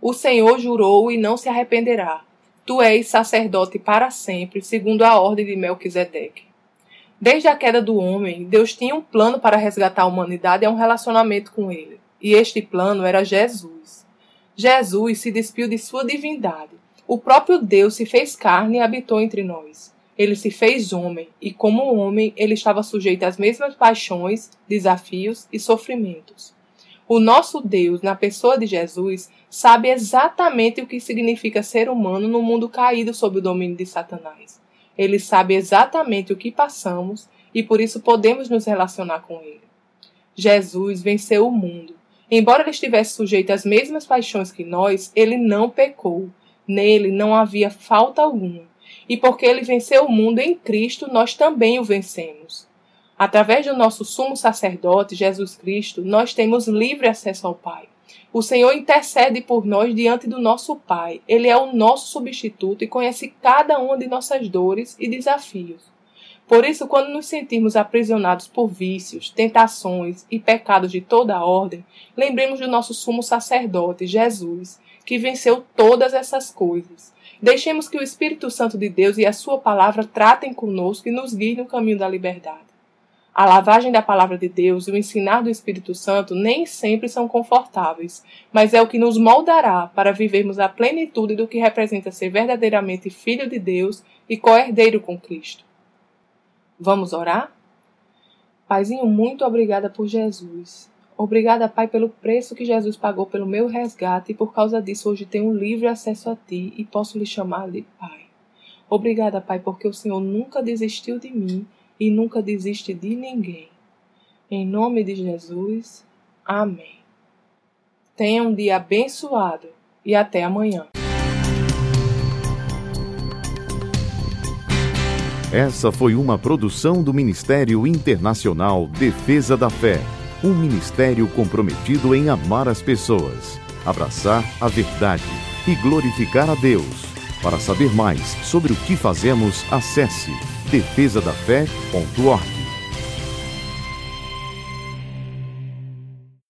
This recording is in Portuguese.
o Senhor jurou e não se arrependerá. Tu és sacerdote para sempre, segundo a ordem de Melquisedeque. Desde a queda do homem, Deus tinha um plano para resgatar a humanidade e um relacionamento com ele. E este plano era Jesus. Jesus se despiu de sua divindade. O próprio Deus se fez carne e habitou entre nós. Ele se fez homem, e como homem, ele estava sujeito às mesmas paixões, desafios e sofrimentos. O nosso Deus, na pessoa de Jesus, sabe exatamente o que significa ser humano no mundo caído sob o domínio de Satanás. Ele sabe exatamente o que passamos e por isso podemos nos relacionar com ele. Jesus venceu o mundo. Embora ele estivesse sujeito às mesmas paixões que nós, ele não pecou. Nele não havia falta alguma. E porque ele venceu o mundo em Cristo, nós também o vencemos. Através do nosso sumo sacerdote, Jesus Cristo, nós temos livre acesso ao Pai. O Senhor intercede por nós diante do nosso Pai. Ele é o nosso substituto e conhece cada uma de nossas dores e desafios. Por isso, quando nos sentirmos aprisionados por vícios, tentações e pecados de toda a ordem, lembremos do nosso sumo sacerdote, Jesus, que venceu todas essas coisas. Deixemos que o Espírito Santo de Deus e a Sua palavra tratem conosco e nos guiem no caminho da liberdade. A lavagem da palavra de Deus e o ensinar do Espírito Santo nem sempre são confortáveis, mas é o que nos moldará para vivermos a plenitude do que representa ser verdadeiramente filho de Deus e co-herdeiro com Cristo. Vamos orar? Paizinho, muito obrigada por Jesus. Obrigada, Pai, pelo preço que Jesus pagou pelo meu resgate e por causa disso hoje tenho livre acesso a Ti e posso lhe chamar de Pai. Obrigada, Pai, porque o Senhor nunca desistiu de mim e nunca desiste de ninguém. Em nome de Jesus, amém. Tenha um dia abençoado e até amanhã. Essa foi uma produção do Ministério Internacional Defesa da Fé, um ministério comprometido em amar as pessoas, abraçar a verdade e glorificar a Deus. Para saber mais sobre o que fazemos, acesse defesadafé.org.